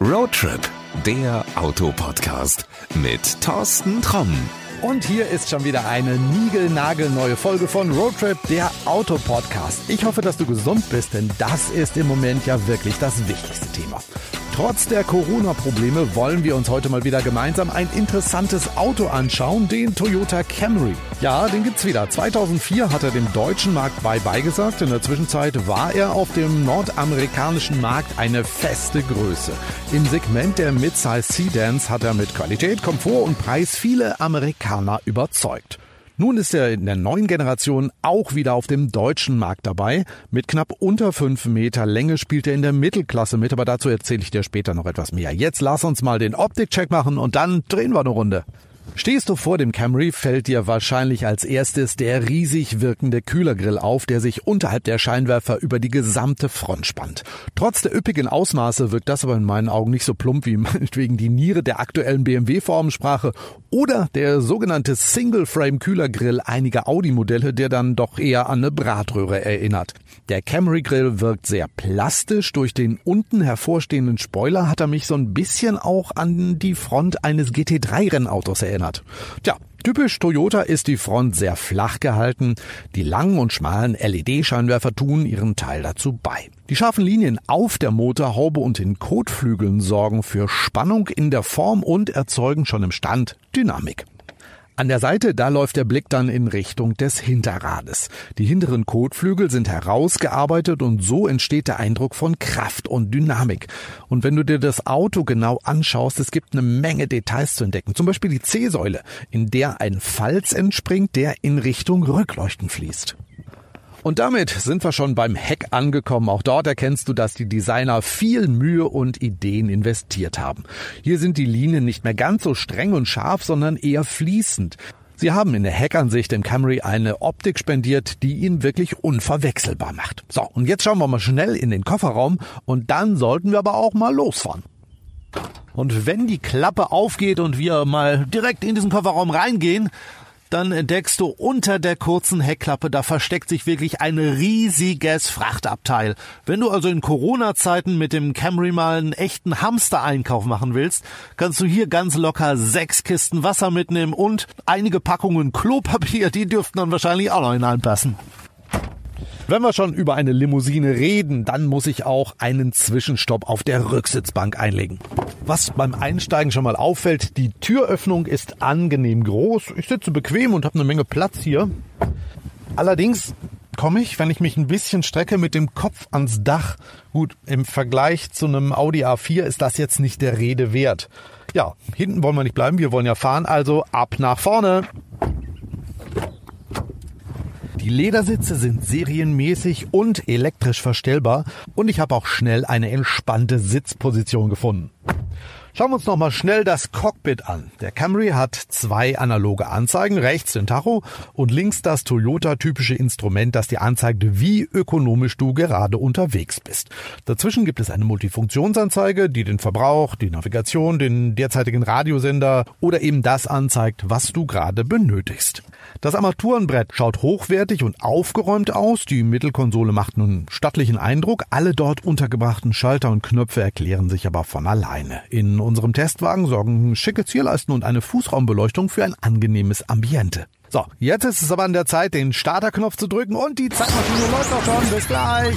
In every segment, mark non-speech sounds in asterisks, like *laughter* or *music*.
Roadtrip, der Autopodcast mit Thorsten Tromm. Und hier ist schon wieder eine niegelnagelneue Folge von Roadtrip, der Autopodcast. Ich hoffe, dass du gesund bist, denn das ist im Moment ja wirklich das wichtigste Thema. Trotz der Corona-Probleme wollen wir uns heute mal wieder gemeinsam ein interessantes Auto anschauen, den Toyota Camry. Ja, den gibt's wieder. 2004 hat er dem deutschen Markt bye-bye gesagt. In der Zwischenzeit war er auf dem nordamerikanischen Markt eine feste Größe. Im Segment der Midsize Sedans hat er mit Qualität, Komfort und Preis viele Amerikaner überzeugt. Nun ist er in der neuen Generation auch wieder auf dem deutschen Markt dabei. Mit knapp unter fünf Meter Länge spielt er in der Mittelklasse mit, aber dazu erzähle ich dir später noch etwas mehr. Jetzt lass uns mal den Optikcheck machen und dann drehen wir eine Runde. Stehst du vor dem Camry, fällt dir wahrscheinlich als erstes der riesig wirkende Kühlergrill auf, der sich unterhalb der Scheinwerfer über die gesamte Front spannt. Trotz der üppigen Ausmaße wirkt das aber in meinen Augen nicht so plump wie *laughs* meinetwegen die Niere der aktuellen BMW-Formensprache oder der sogenannte Single-Frame-Kühlergrill einiger Audi-Modelle, der dann doch eher an eine Bratröhre erinnert. Der Camry-Grill wirkt sehr plastisch. Durch den unten hervorstehenden Spoiler hat er mich so ein bisschen auch an die Front eines GT3-Rennautos erinnert erinnert. Tja, typisch Toyota ist die Front sehr flach gehalten. Die langen und schmalen LED-Scheinwerfer tun ihren Teil dazu bei. Die scharfen Linien auf der Motorhaube und den Kotflügeln sorgen für Spannung in der Form und erzeugen schon im Stand Dynamik. An der Seite, da läuft der Blick dann in Richtung des Hinterrades. Die hinteren Kotflügel sind herausgearbeitet und so entsteht der Eindruck von Kraft und Dynamik. Und wenn du dir das Auto genau anschaust, es gibt eine Menge Details zu entdecken. Zum Beispiel die C-Säule, in der ein Falz entspringt, der in Richtung Rückleuchten fließt. Und damit sind wir schon beim Heck angekommen. Auch dort erkennst du, dass die Designer viel Mühe und Ideen investiert haben. Hier sind die Linien nicht mehr ganz so streng und scharf, sondern eher fließend. Sie haben in der Heckansicht dem Camry eine Optik spendiert, die ihn wirklich unverwechselbar macht. So, und jetzt schauen wir mal schnell in den Kofferraum und dann sollten wir aber auch mal losfahren. Und wenn die Klappe aufgeht und wir mal direkt in diesen Kofferraum reingehen, dann entdeckst du unter der kurzen Heckklappe, da versteckt sich wirklich ein riesiges Frachtabteil. Wenn du also in Corona-Zeiten mit dem Camry mal einen echten Hamster-Einkauf machen willst, kannst du hier ganz locker sechs Kisten Wasser mitnehmen und einige Packungen Klopapier, die dürften dann wahrscheinlich auch noch hineinpassen. Wenn wir schon über eine Limousine reden, dann muss ich auch einen Zwischenstopp auf der Rücksitzbank einlegen. Was beim Einsteigen schon mal auffällt, die Türöffnung ist angenehm groß. Ich sitze bequem und habe eine Menge Platz hier. Allerdings komme ich, wenn ich mich ein bisschen strecke, mit dem Kopf ans Dach. Gut, im Vergleich zu einem Audi A4 ist das jetzt nicht der Rede wert. Ja, hinten wollen wir nicht bleiben, wir wollen ja fahren, also ab nach vorne. Die Ledersitze sind serienmäßig und elektrisch verstellbar und ich habe auch schnell eine entspannte Sitzposition gefunden. Schauen wir uns noch mal schnell das Cockpit an. Der Camry hat zwei analoge Anzeigen, rechts den Tacho und links das Toyota-typische Instrument, das dir anzeigt, wie ökonomisch du gerade unterwegs bist. Dazwischen gibt es eine Multifunktionsanzeige, die den Verbrauch, die Navigation, den derzeitigen Radiosender oder eben das anzeigt, was du gerade benötigst. Das Armaturenbrett schaut hochwertig und aufgeräumt aus. Die Mittelkonsole macht einen stattlichen Eindruck. Alle dort untergebrachten Schalter und Knöpfe erklären sich aber von alleine. In unserem Testwagen sorgen schicke Zierleisten und eine Fußraumbeleuchtung für ein angenehmes Ambiente. So, jetzt ist es aber an der Zeit, den Starterknopf zu drücken und die Zeitmaschine läuft auch schon. Bis gleich.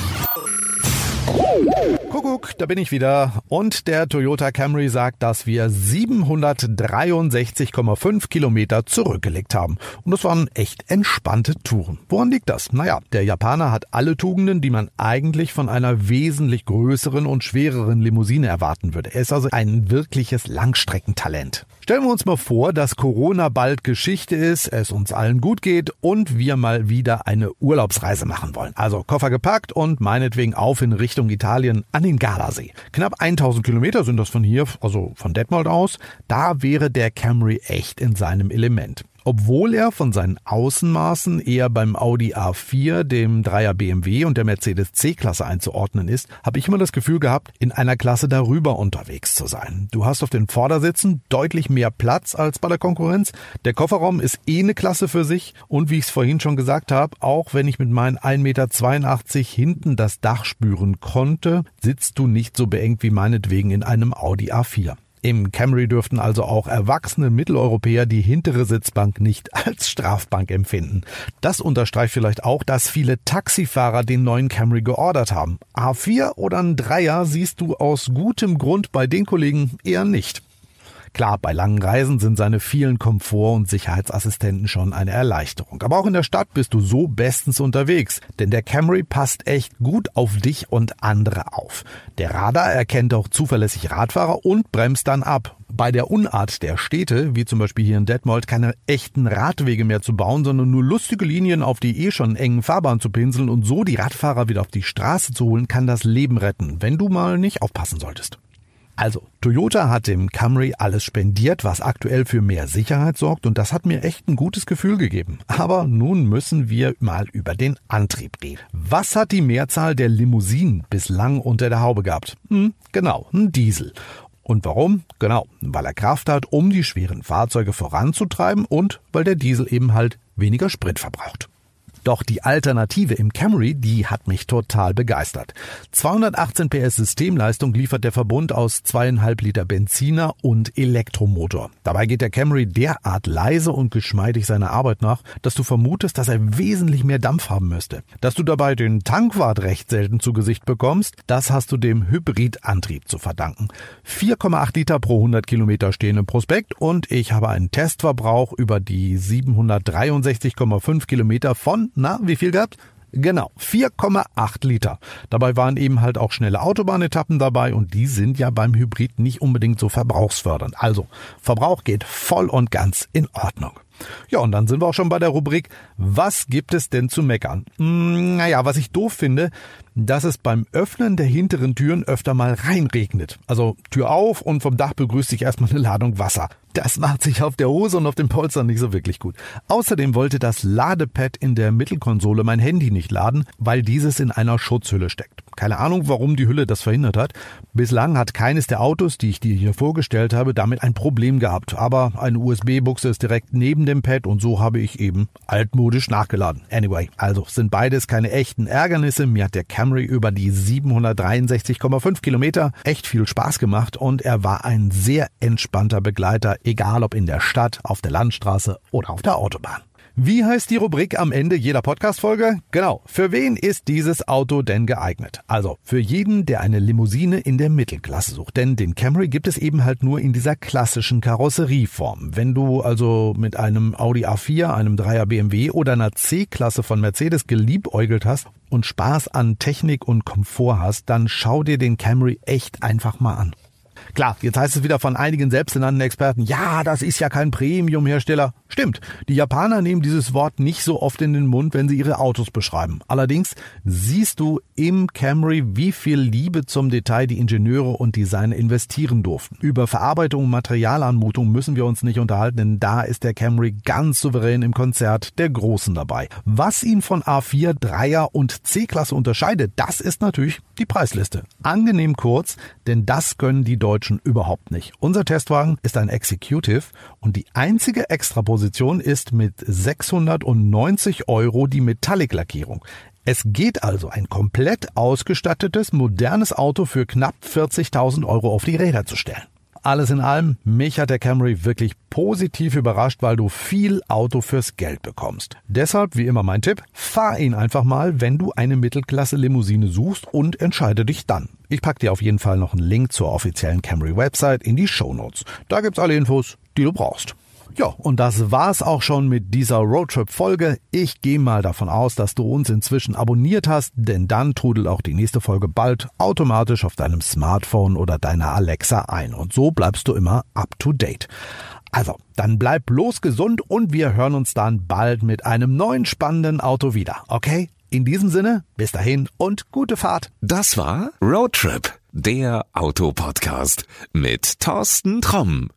Kuckuck, da bin ich wieder. Und der Toyota Camry sagt, dass wir 763,5 Kilometer zurückgelegt haben. Und das waren echt entspannte Touren. Woran liegt das? Naja, der Japaner hat alle Tugenden, die man eigentlich von einer wesentlich größeren und schwereren Limousine erwarten würde. Er ist also ein wirkliches Langstreckentalent. Stellen wir uns mal vor, dass Corona bald Geschichte ist, es uns allen gut geht und wir mal wieder eine Urlaubsreise machen wollen. Also Koffer gepackt und meinetwegen auf in Richtung Italien an den Gardasee. Knapp 1000 Kilometer sind das von hier, also von Detmold aus. Da wäre der Camry echt in seinem Element. Obwohl er von seinen Außenmaßen eher beim Audi A4, dem 3er BMW und der Mercedes C-Klasse einzuordnen ist, habe ich immer das Gefühl gehabt, in einer Klasse darüber unterwegs zu sein. Du hast auf den Vordersitzen deutlich mehr Platz als bei der Konkurrenz. Der Kofferraum ist eh eine Klasse für sich und wie ich es vorhin schon gesagt habe, auch wenn ich mit meinen 1,82 Meter hinten das Dach spüren konnte, sitzt du nicht so beengt wie meinetwegen in einem Audi A4. Im Camry dürften also auch erwachsene Mitteleuropäer die hintere Sitzbank nicht *laughs* als Strafbank empfinden. Das unterstreicht vielleicht auch, dass viele Taxifahrer den neuen Camry geordert haben. A4 oder ein Dreier siehst du aus gutem Grund bei den Kollegen eher nicht. Klar, bei langen Reisen sind seine vielen Komfort- und Sicherheitsassistenten schon eine Erleichterung. Aber auch in der Stadt bist du so bestens unterwegs, denn der Camry passt echt gut auf dich und andere auf. Der Radar erkennt auch zuverlässig Radfahrer und bremst dann ab. Bei der Unart der Städte, wie zum Beispiel hier in Detmold, keine echten Radwege mehr zu bauen, sondern nur lustige Linien auf die eh schon engen Fahrbahn zu pinseln und so die Radfahrer wieder auf die Straße zu holen, kann das Leben retten, wenn du mal nicht aufpassen solltest. Also, Toyota hat dem Camry alles spendiert, was aktuell für mehr Sicherheit sorgt und das hat mir echt ein gutes Gefühl gegeben. Aber nun müssen wir mal über den Antrieb reden. Was hat die Mehrzahl der Limousinen bislang unter der Haube gehabt? Hm, genau, ein Diesel. Und warum? Genau, weil er Kraft hat, um die schweren Fahrzeuge voranzutreiben und weil der Diesel eben halt weniger Sprit verbraucht. Doch die Alternative im Camry, die hat mich total begeistert. 218 PS Systemleistung liefert der Verbund aus zweieinhalb Liter Benziner und Elektromotor. Dabei geht der Camry derart leise und geschmeidig seiner Arbeit nach, dass du vermutest, dass er wesentlich mehr Dampf haben müsste. Dass du dabei den Tankwart recht selten zu Gesicht bekommst, das hast du dem Hybridantrieb zu verdanken. 4,8 Liter pro 100 Kilometer stehen im Prospekt und ich habe einen Testverbrauch über die 763,5 Kilometer von na, wie viel gehabt? Genau, 4,8 Liter. Dabei waren eben halt auch schnelle Autobahnetappen dabei und die sind ja beim Hybrid nicht unbedingt so verbrauchsfördernd. Also, Verbrauch geht voll und ganz in Ordnung. Ja, und dann sind wir auch schon bei der Rubrik, was gibt es denn zu meckern? Hm, naja, was ich doof finde, dass es beim Öffnen der hinteren Türen öfter mal reinregnet. Also Tür auf und vom Dach begrüßt sich erstmal eine Ladung Wasser. Das macht sich auf der Hose und auf dem Polster nicht so wirklich gut. Außerdem wollte das Ladepad in der Mittelkonsole mein Handy nicht laden, weil dieses in einer Schutzhülle steckt. Keine Ahnung, warum die Hülle das verhindert hat. Bislang hat keines der Autos, die ich dir hier vorgestellt habe, damit ein Problem gehabt. Aber eine USB-Buchse ist direkt neben dem Pad und so habe ich eben altmodisch nachgeladen. Anyway, also sind beides keine echten Ärgernisse. Mir hat der Camry über die 763,5 Kilometer echt viel Spaß gemacht und er war ein sehr entspannter Begleiter, egal ob in der Stadt, auf der Landstraße oder auf der Autobahn. Wie heißt die Rubrik am Ende jeder Podcast-Folge? Genau. Für wen ist dieses Auto denn geeignet? Also, für jeden, der eine Limousine in der Mittelklasse sucht. Denn den Camry gibt es eben halt nur in dieser klassischen Karosserieform. Wenn du also mit einem Audi A4, einem 3er BMW oder einer C-Klasse von Mercedes geliebäugelt hast und Spaß an Technik und Komfort hast, dann schau dir den Camry echt einfach mal an. Klar, jetzt heißt es wieder von einigen selbsternannten Experten, ja, das ist ja kein Premium-Hersteller. Stimmt, die Japaner nehmen dieses Wort nicht so oft in den Mund, wenn sie ihre Autos beschreiben. Allerdings siehst du im Camry, wie viel Liebe zum Detail die Ingenieure und Designer investieren durften. Über Verarbeitung und Materialanmutung müssen wir uns nicht unterhalten, denn da ist der Camry ganz souverän im Konzert der Großen dabei. Was ihn von A4, 3er und C-Klasse unterscheidet, das ist natürlich die Preisliste. Angenehm kurz, denn das können die Deutschen überhaupt nicht. Unser Testwagen ist ein Executive und die einzige Extraposition ist mit 690 Euro die Metallic-Lackierung. Es geht also ein komplett ausgestattetes, modernes Auto für knapp 40.000 Euro auf die Räder zu stellen. Alles in allem, mich hat der Camry wirklich positiv überrascht, weil du viel Auto fürs Geld bekommst. Deshalb, wie immer mein Tipp, fahr ihn einfach mal, wenn du eine Mittelklasse-Limousine suchst und entscheide dich dann. Ich pack dir auf jeden Fall noch einen Link zur offiziellen Camry-Website in die Show Notes. Da gibt's alle Infos, die du brauchst. Ja, und das war's auch schon mit dieser Roadtrip-Folge. Ich gehe mal davon aus, dass du uns inzwischen abonniert hast, denn dann trudelt auch die nächste Folge bald automatisch auf deinem Smartphone oder deiner Alexa ein. Und so bleibst du immer up to date. Also, dann bleib bloß gesund und wir hören uns dann bald mit einem neuen spannenden Auto wieder, okay? In diesem Sinne, bis dahin und gute Fahrt. Das war Roadtrip, der Autopodcast mit Thorsten Tromm.